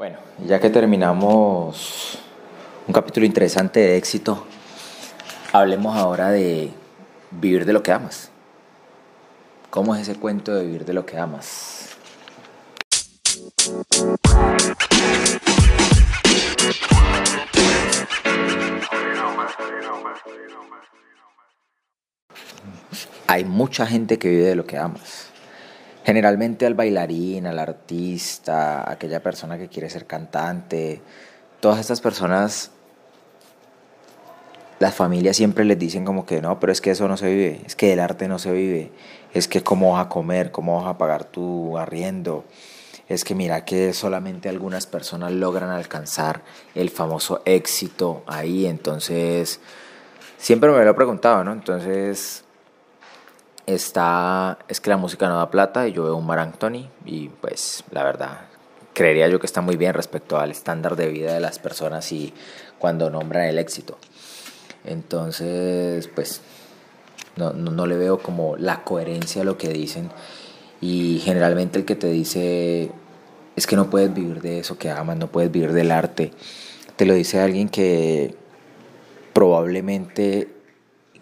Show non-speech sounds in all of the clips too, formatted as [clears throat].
Bueno, ya que terminamos un capítulo interesante de éxito, hablemos ahora de vivir de lo que amas. ¿Cómo es ese cuento de vivir de lo que amas? Hay mucha gente que vive de lo que amas. Generalmente al bailarín, al artista, aquella persona que quiere ser cantante, todas estas personas, las familias siempre les dicen como que no, pero es que eso no se vive, es que el arte no se vive, es que cómo vas a comer, cómo vas a pagar tu arriendo, es que mira que solamente algunas personas logran alcanzar el famoso éxito ahí, entonces siempre me lo he preguntado, ¿no? Entonces está, es que la música no da plata y yo veo un Mar Anthony y pues la verdad creería yo que está muy bien respecto al estándar de vida de las personas y cuando nombran el éxito. Entonces, pues no, no, le veo como la coherencia a lo que dicen y generalmente el que te dice es que no puedes vivir de eso que amas, no puedes vivir del arte, te lo dice alguien que probablemente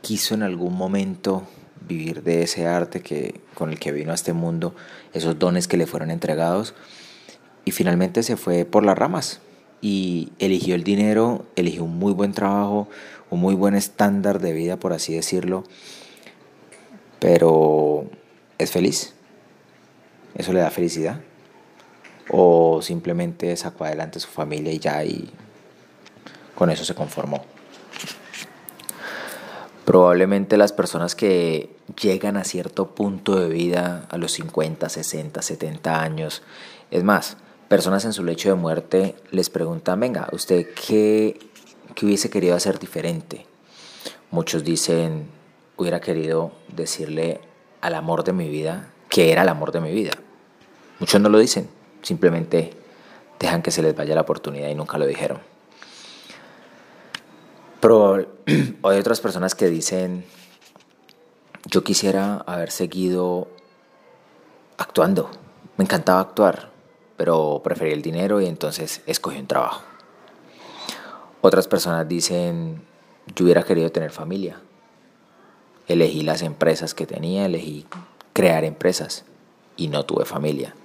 quiso en algún momento vivir de ese arte que, con el que vino a este mundo, esos dones que le fueron entregados, y finalmente se fue por las ramas y eligió el dinero, eligió un muy buen trabajo, un muy buen estándar de vida, por así decirlo, pero es feliz, eso le da felicidad, o simplemente sacó adelante su familia y ya y con eso se conformó. Probablemente las personas que llegan a cierto punto de vida, a los 50, 60, 70 años, es más, personas en su lecho de muerte les preguntan, venga, ¿usted qué, qué hubiese querido hacer diferente? Muchos dicen, hubiera querido decirle al amor de mi vida que era el amor de mi vida. Muchos no lo dicen, simplemente dejan que se les vaya la oportunidad y nunca lo dijeron. Pero [clears throat] hay otras personas que dicen, yo quisiera haber seguido actuando. Me encantaba actuar, pero preferí el dinero y entonces escogí un trabajo. Otras personas dicen, yo hubiera querido tener familia. Elegí las empresas que tenía, elegí crear empresas y no tuve familia.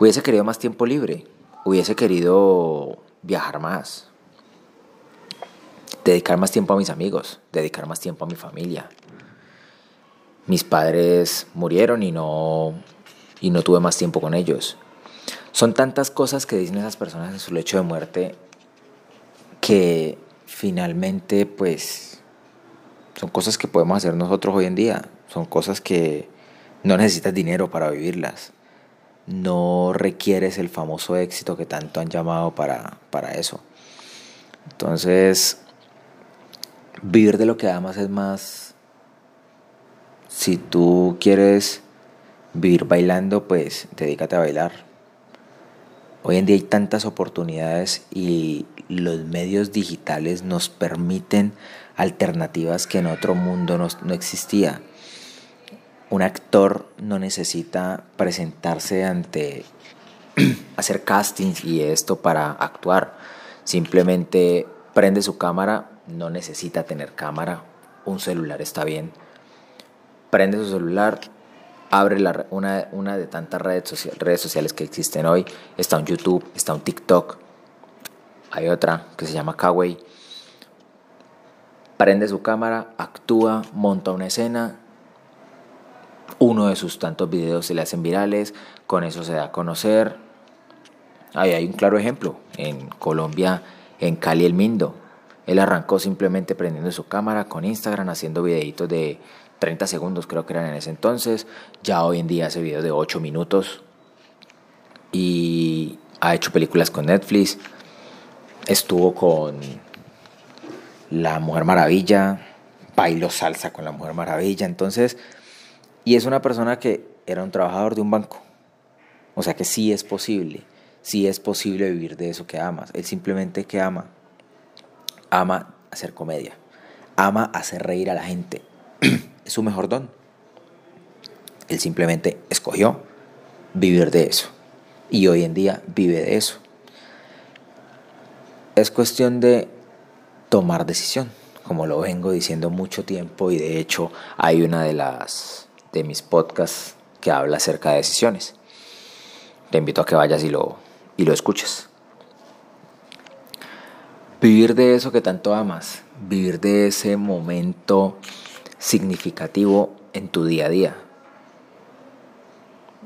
Hubiese querido más tiempo libre, hubiese querido viajar más, dedicar más tiempo a mis amigos, dedicar más tiempo a mi familia. Mis padres murieron y no, y no tuve más tiempo con ellos. Son tantas cosas que dicen esas personas en su lecho de muerte que finalmente pues son cosas que podemos hacer nosotros hoy en día. Son cosas que no necesitas dinero para vivirlas. No requieres el famoso éxito que tanto han llamado para, para eso. Entonces, vivir de lo que amas es más, si tú quieres vivir bailando, pues dedícate a bailar. Hoy en día hay tantas oportunidades y los medios digitales nos permiten alternativas que en otro mundo no, no existía. Un actor no necesita presentarse ante [clears throat] hacer castings y esto para actuar. Simplemente prende su cámara, no necesita tener cámara, un celular está bien. Prende su celular, abre la, una, una, de tantas redes, redes sociales que existen hoy. Está un YouTube, está un TikTok, hay otra que se llama Kawaii. Prende su cámara, actúa, monta una escena. Uno de sus tantos videos se le hacen virales, con eso se da a conocer. Ahí hay un claro ejemplo. En Colombia, en Cali el Mindo, él arrancó simplemente prendiendo su cámara con Instagram, haciendo videitos de 30 segundos, creo que eran en ese entonces. Ya hoy en día hace videos de 8 minutos. Y ha hecho películas con Netflix. Estuvo con La Mujer Maravilla. Bailó salsa con La Mujer Maravilla. Entonces, y es una persona que era un trabajador de un banco. O sea que sí es posible. Sí es posible vivir de eso que amas. Él simplemente que ama ama hacer comedia, ama hacer reír a la gente. [clears throat] es su mejor don. Él simplemente escogió vivir de eso. y hoy en día vive de eso. Es cuestión de tomar decisión, como lo vengo diciendo mucho tiempo y de hecho hay una de las de mis podcasts que habla acerca de decisiones. Te invito a que vayas y lo, y lo escuches. Vivir de eso que tanto amas, vivir de ese momento significativo en tu día a día.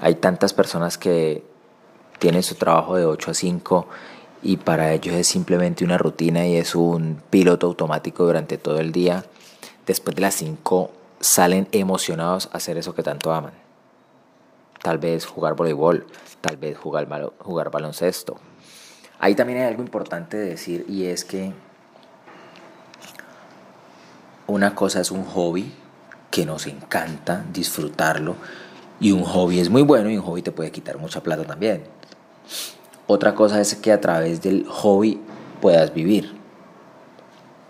Hay tantas personas que tienen su trabajo de 8 a 5 y para ellos es simplemente una rutina y es un piloto automático durante todo el día. Después de las 5 salen emocionados a hacer eso que tanto aman. Tal vez jugar voleibol, tal vez jugar, jugar baloncesto, Ahí también hay algo importante de decir y es que una cosa es un hobby que nos encanta disfrutarlo y un hobby es muy bueno y un hobby te puede quitar mucha plata también. Otra cosa es que a través del hobby puedas vivir.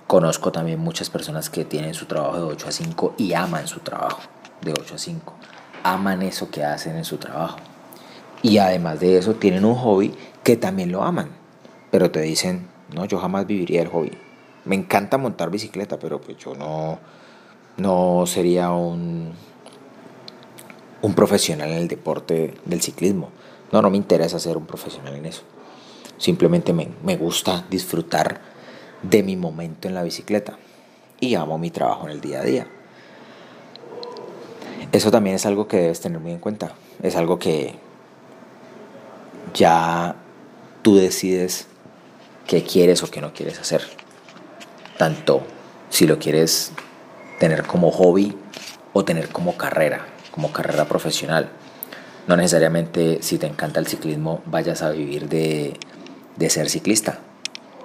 Conozco también muchas personas que tienen su trabajo de 8 a 5 y aman su trabajo de 8 a 5. Aman eso que hacen en su trabajo. Y además de eso tienen un hobby que también lo aman pero te dicen, no, yo jamás viviría el hobby. Me encanta montar bicicleta, pero pues yo no, no sería un, un profesional en el deporte del ciclismo. No, no me interesa ser un profesional en eso. Simplemente me, me gusta disfrutar de mi momento en la bicicleta y amo mi trabajo en el día a día. Eso también es algo que debes tener muy en cuenta. Es algo que ya tú decides qué quieres o qué no quieres hacer. Tanto si lo quieres tener como hobby o tener como carrera, como carrera profesional. No necesariamente si te encanta el ciclismo vayas a vivir de, de ser ciclista.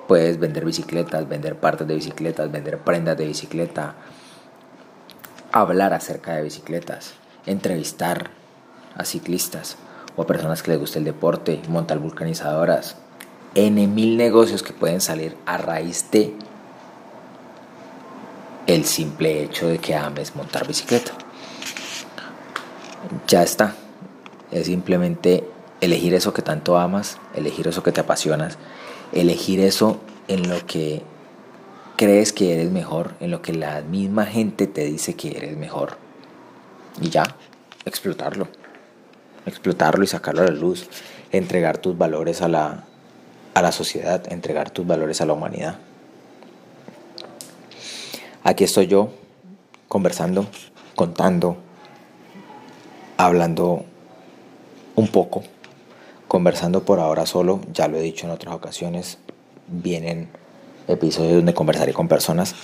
Puedes vender bicicletas, vender partes de bicicletas, vender prendas de bicicleta, hablar acerca de bicicletas, entrevistar a ciclistas o a personas que les guste el deporte, montar vulcanizadoras, N mil negocios que pueden salir a raíz de el simple hecho de que ames montar bicicleta. Ya está. Es simplemente elegir eso que tanto amas, elegir eso que te apasionas, elegir eso en lo que crees que eres mejor, en lo que la misma gente te dice que eres mejor. Y ya, explotarlo. Explotarlo y sacarlo a la luz. Entregar tus valores a la, a la sociedad, entregar tus valores a la humanidad. Aquí estoy yo conversando, contando, hablando un poco, conversando por ahora solo, ya lo he dicho en otras ocasiones, vienen episodios donde conversaré con personas,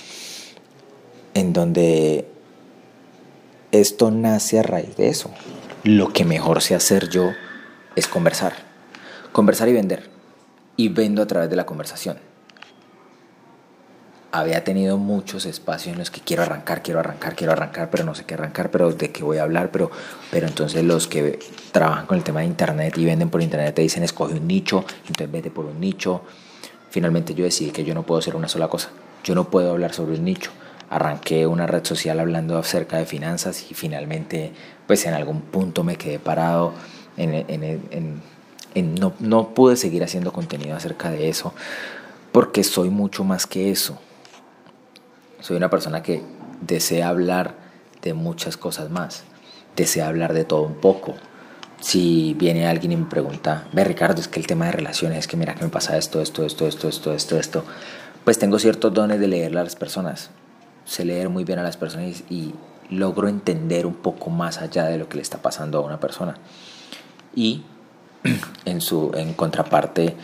en donde esto nace a raíz de eso. Lo que mejor sé hacer yo es conversar, conversar y vender y vendo a través de la conversación. Había tenido muchos espacios en los que quiero arrancar, quiero arrancar, quiero arrancar, pero no sé qué arrancar, pero de qué voy a hablar, pero, pero entonces los que trabajan con el tema de internet y venden por internet te dicen escoge un nicho, entonces vete por un nicho. Finalmente yo decidí que yo no puedo hacer una sola cosa, yo no puedo hablar sobre un nicho. Arranqué una red social hablando acerca de finanzas y finalmente pues en algún punto me quedé parado en, en, en no, no pude seguir haciendo contenido acerca de eso porque soy mucho más que eso. Soy una persona que desea hablar de muchas cosas más, desea hablar de todo un poco. Si viene alguien y me pregunta, ve Ricardo, es que el tema de relaciones, es que mira que me pasa esto, esto, esto, esto, esto, esto, esto, pues tengo ciertos dones de leer a las personas. Sé leer muy bien a las personas y logro entender un poco más allá de lo que le está pasando a una persona. Y [clears throat] en su en contraparte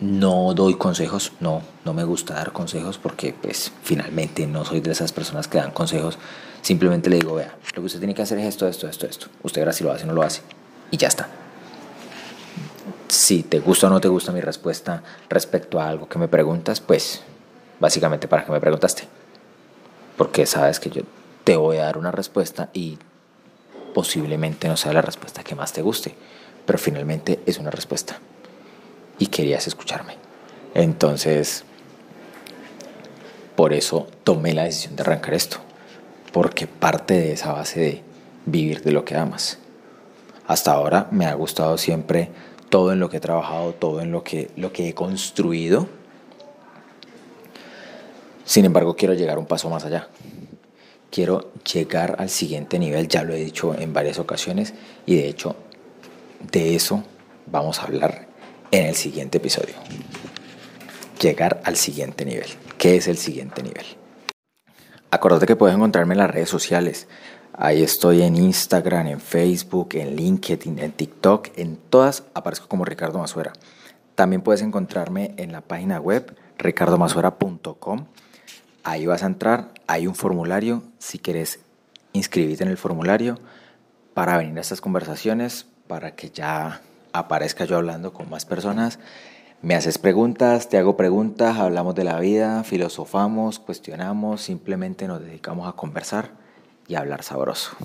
no doy consejos, no, no me gusta dar consejos porque pues finalmente no soy de esas personas que dan consejos, simplemente le digo, vea, lo que usted tiene que hacer es esto, esto, esto, esto, usted verá si lo hace o no lo hace y ya está. Si te gusta o no te gusta mi respuesta respecto a algo que me preguntas, pues básicamente para que me preguntaste, porque sabes que yo te voy a dar una respuesta y posiblemente no sea la respuesta que más te guste pero finalmente es una respuesta. Y querías escucharme. Entonces, por eso tomé la decisión de arrancar esto, porque parte de esa base de vivir de lo que amas. Hasta ahora me ha gustado siempre todo en lo que he trabajado, todo en lo que, lo que he construido. Sin embargo, quiero llegar un paso más allá. Quiero llegar al siguiente nivel, ya lo he dicho en varias ocasiones, y de hecho, de eso vamos a hablar en el siguiente episodio. Llegar al siguiente nivel. ¿Qué es el siguiente nivel? Acuérdate que puedes encontrarme en las redes sociales. Ahí estoy en Instagram, en Facebook, en LinkedIn, en TikTok, en todas aparezco como Ricardo Masuera. También puedes encontrarme en la página web ricardomasuera.com. Ahí vas a entrar, hay un formulario. Si quieres inscribirte en el formulario para venir a estas conversaciones, para que ya aparezca yo hablando con más personas. Me haces preguntas, te hago preguntas, hablamos de la vida, filosofamos, cuestionamos, simplemente nos dedicamos a conversar y hablar sabroso.